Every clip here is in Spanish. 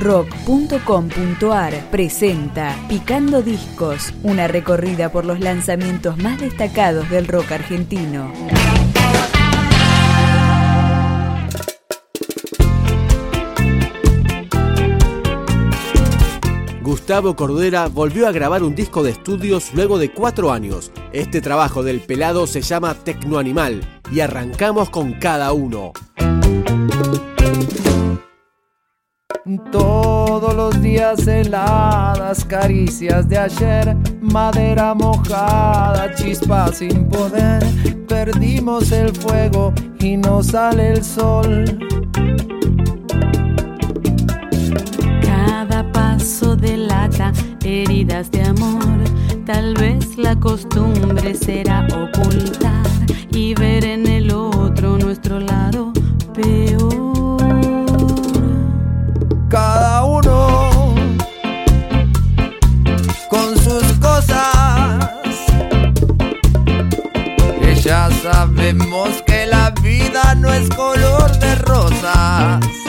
rock.com.ar presenta Picando Discos, una recorrida por los lanzamientos más destacados del rock argentino. Gustavo Cordera volvió a grabar un disco de estudios luego de cuatro años. Este trabajo del pelado se llama Tecnoanimal y arrancamos con cada uno. Todos los días heladas, caricias de ayer, madera mojada, chispas sin poder. Perdimos el fuego y no sale el sol. Cada paso delata heridas de amor. Tal vez la costumbre será ocultar y ver en el otro nuestro lado peor. Sabemos que la vida no es color de rosas.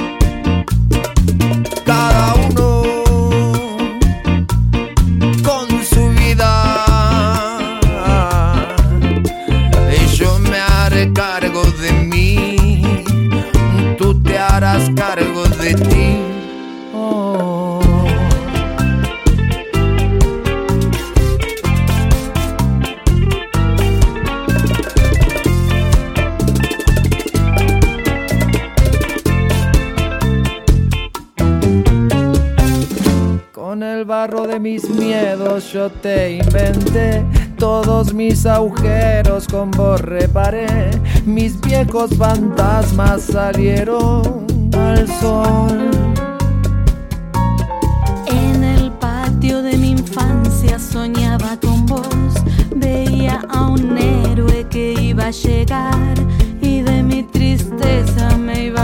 De mis miedos yo te inventé. Todos mis agujeros con vos reparé. Mis viejos fantasmas salieron al sol. En el patio de mi infancia soñaba con vos, veía a un héroe que iba a llegar y de mi tristeza me iba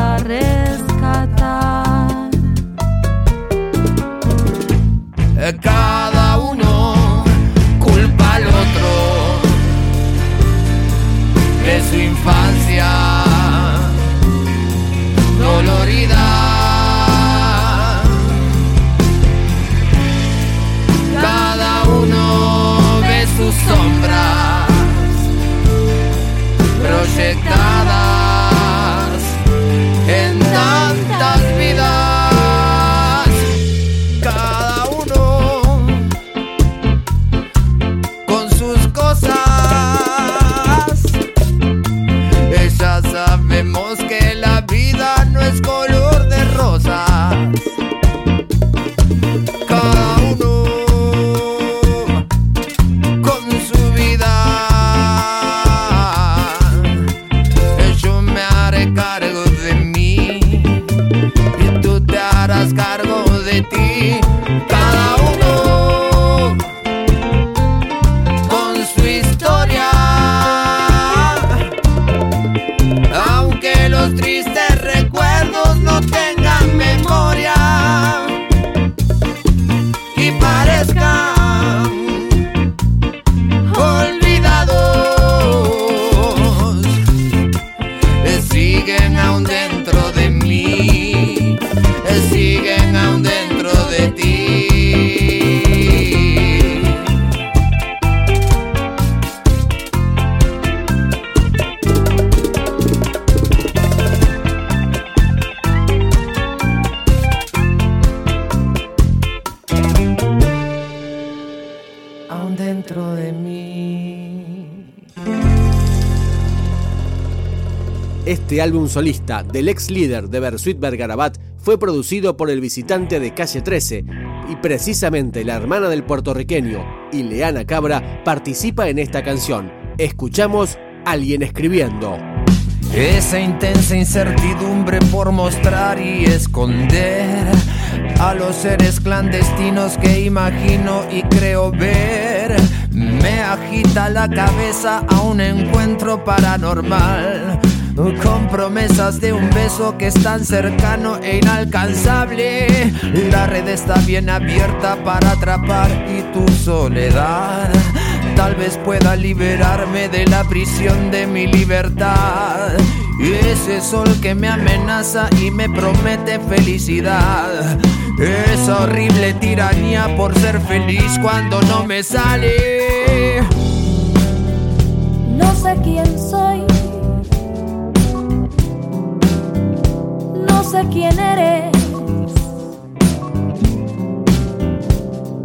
historia. Este álbum solista del ex líder de Bersuit Bergarabat fue producido por el visitante de Calle 13 y precisamente la hermana del puertorriqueño, Ileana Cabra, participa en esta canción. Escuchamos Alguien escribiendo. Esa intensa incertidumbre por mostrar y esconder a los seres clandestinos que imagino y creo ver. Me agita la cabeza a un encuentro paranormal. Con promesas de un beso que es tan cercano e inalcanzable. La red está bien abierta para atrapar y tu soledad. Tal vez pueda liberarme de la prisión de mi libertad. Ese sol que me amenaza y me promete felicidad. Esa horrible tiranía por ser feliz cuando no me sale. No sé quién soy. Sé quién eres.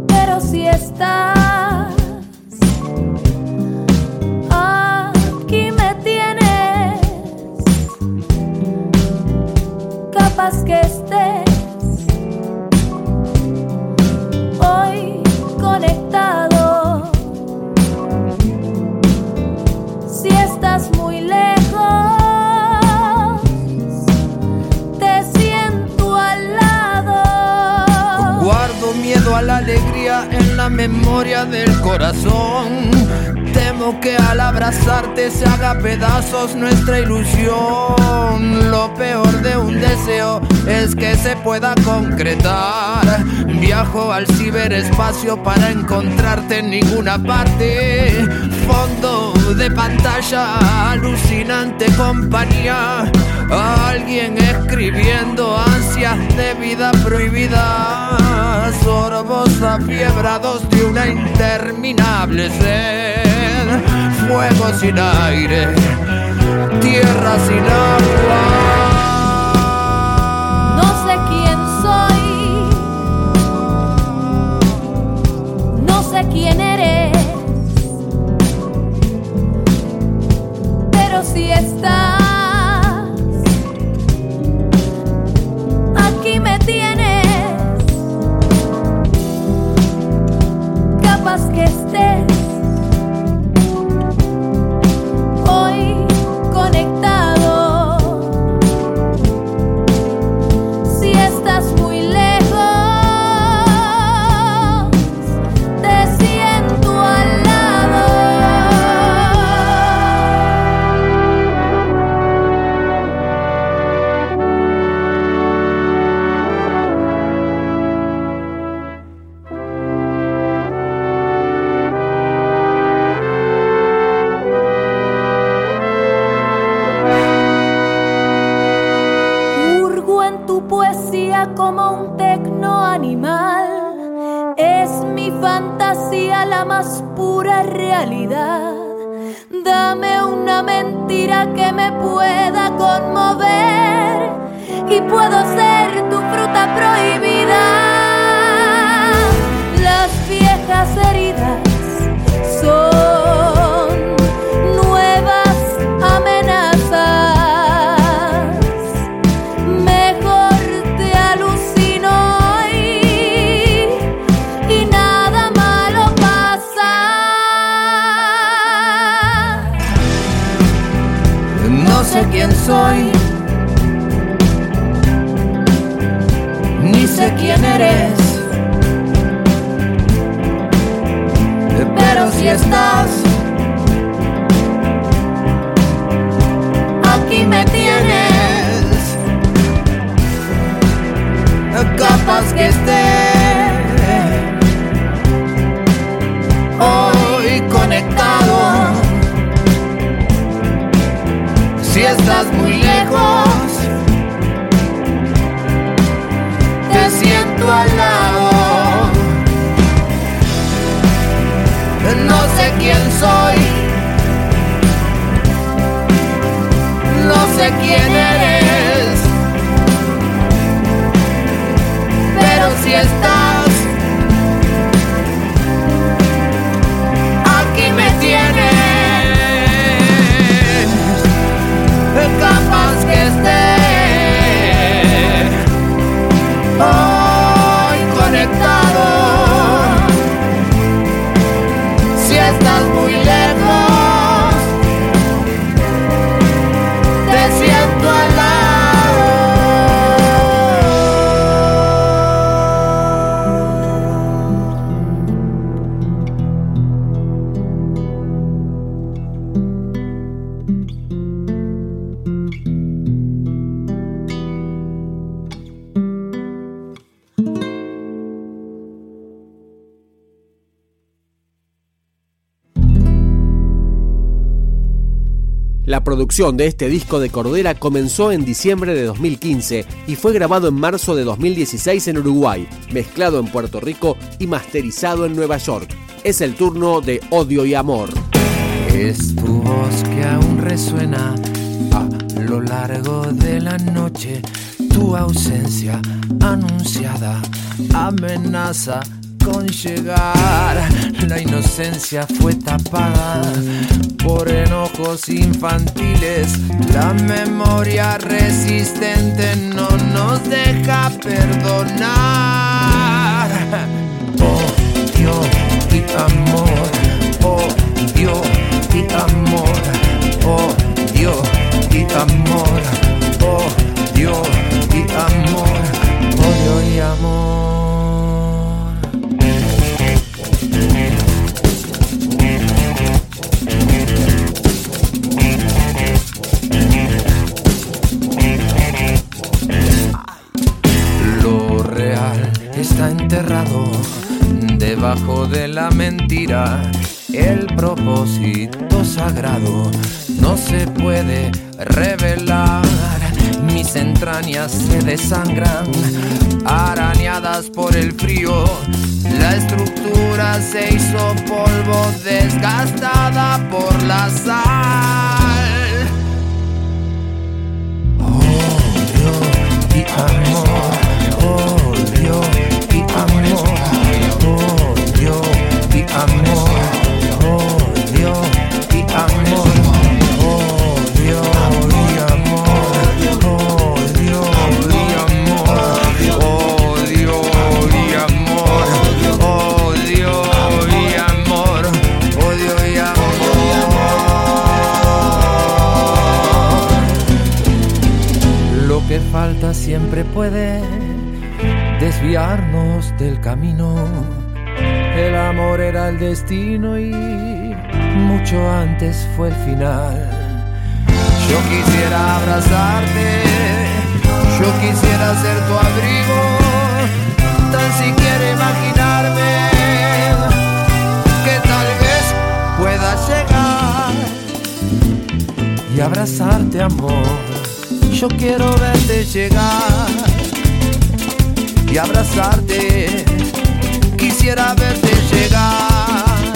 Pero si estás aquí me tienes. Capaz que estés. Memoria del corazón. Temo que al abrazarte se haga pedazos nuestra ilusión. Lo peor de un deseo es que se pueda concretar. Viajo al ciberespacio para encontrarte en ninguna parte. Fondo de pantalla, alucinante compañía. De vida prohibida. Sorbos afiebrados de una interminable sed. Fuego sin aire, tierra sin agua. No sé quién soy. No sé quién eres. Pero si estás Dame una mentira que me pueda conmover y puedo ser fiesta. La producción de este disco de Cordera comenzó en diciembre de 2015 y fue grabado en marzo de 2016 en Uruguay, mezclado en Puerto Rico y masterizado en Nueva York. Es el turno de Odio y Amor. Es tu voz que aún resuena a lo largo de la noche, tu ausencia anunciada amenaza con llegar. La inocencia fue tapada por enojos infantiles. La memoria resistente no nos deja perdonar. Odio y amor, odio y amor, odio y amor, odio se desangran, arañadas por el frío. La estructura se hizo polvo, desgastada por la sal. Odio y amor, odio y amor. Siempre puede desviarnos del camino. El amor era el destino y mucho antes fue el final. Yo quisiera abrazarte, yo quisiera ser tu abrigo, tan siquiera imaginarme que tal vez pueda llegar y abrazarte amor yo quiero verte llegar y abrazarte. Quisiera verte llegar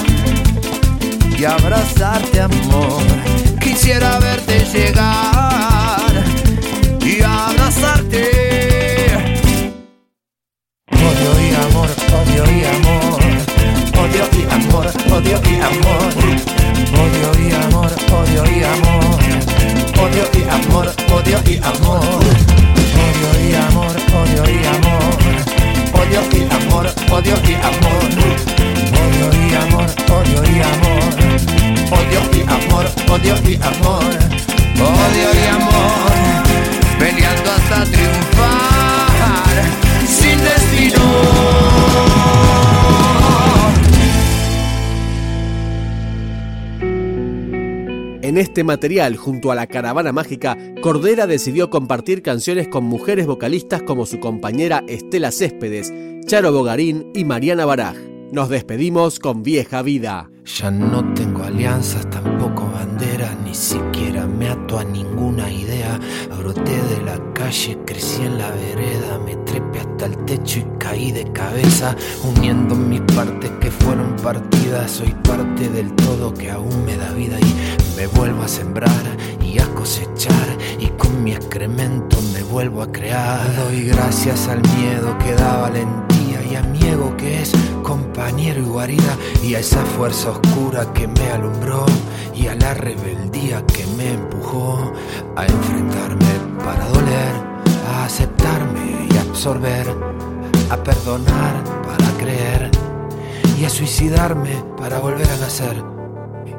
y abrazarte, amor. Quisiera verte llegar y abrazarte. Odio y amor, odio y amor, odio y amor, odio y amor, odio y amor, odio y amor, odio y amor odio y amor, odio y amor, este material, junto a la caravana mágica, Cordera decidió compartir canciones con mujeres vocalistas como su compañera Estela Céspedes, Charo Bogarín y Mariana Baraj. Nos despedimos con Vieja Vida. Ya no tengo alianzas, tampoco banderas, ni siquiera me ato a ninguna idea. Broté de la calle, crecí en la vereda, me trepé hasta el techo y caí de cabeza, uniendo mis partes que fueron partidas. Soy parte del todo que aún me da vida y me vuelvo a sembrar y a cosechar y con mi excremento me vuelvo a crear. Doy gracias al miedo que da valentía y a mi ego que es compañero y guarida y a esa fuerza oscura que me alumbró y a la rebeldía que me empujó a enfrentarme para doler, a aceptarme y absorber, a perdonar para creer y a suicidarme para volver a nacer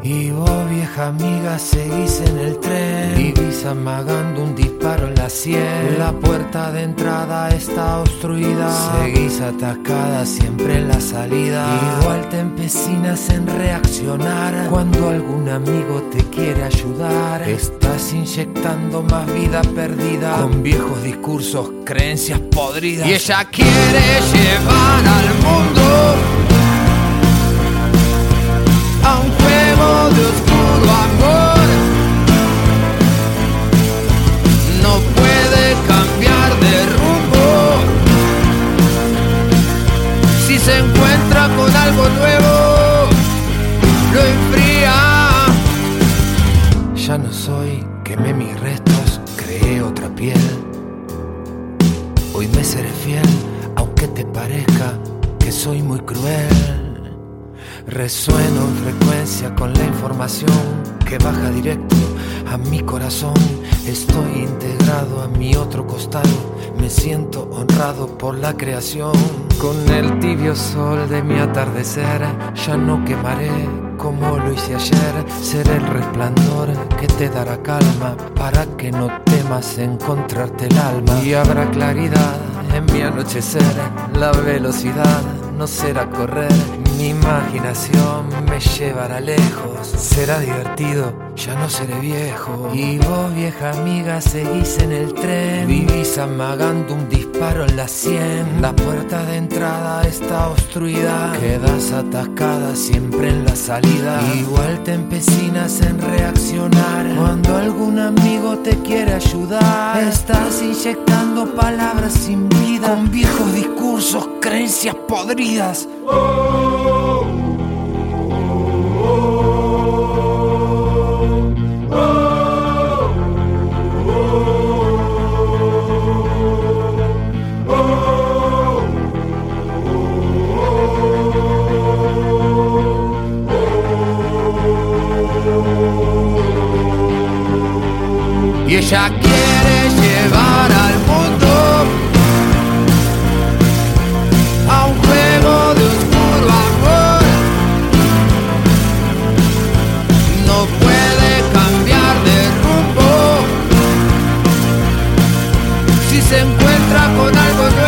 y vos, vieja amiga, seguís en el tren. Vivís amagando un disparo en la sien. La puerta de entrada está obstruida. Seguís atacada siempre en la salida. Igual te empecinas en reaccionar. Cuando algún amigo te quiere ayudar, estás inyectando más vida perdida. Con viejos discursos, creencias podridas. Y ella quiere llevar al mundo De oscuro amor, no puede cambiar de rumbo. Si se encuentra con algo nuevo, lo enfría. Ya no soy quemé mis restos, creé otra piel. Hoy me seré fiel, aunque te parezca que soy muy cruel. Resueno en frecuencia con la información que baja directo a mi corazón. Estoy integrado a mi otro costado. Me siento honrado por la creación. Con el tibio sol de mi atardecer, ya no quemaré como lo hice ayer. Seré el resplandor que te dará calma para que no temas encontrarte el alma. Y habrá claridad en mi anochecer, la velocidad no será correr, mi imaginación me llevará lejos. Será divertido, ya no seré viejo. Y vos, vieja amiga, seguís en el tren. Vivís amagando un disparo en la sien. La puerta de entrada está obstruida. Quedas atascada siempre en la salida. Igual te empecinas en reaccionar. Cuando algún amigo te quiere ayudar, estás inyectando palabras sin vida. Con viejos discursos, creencias podridas y se encuentra con algo nuevo.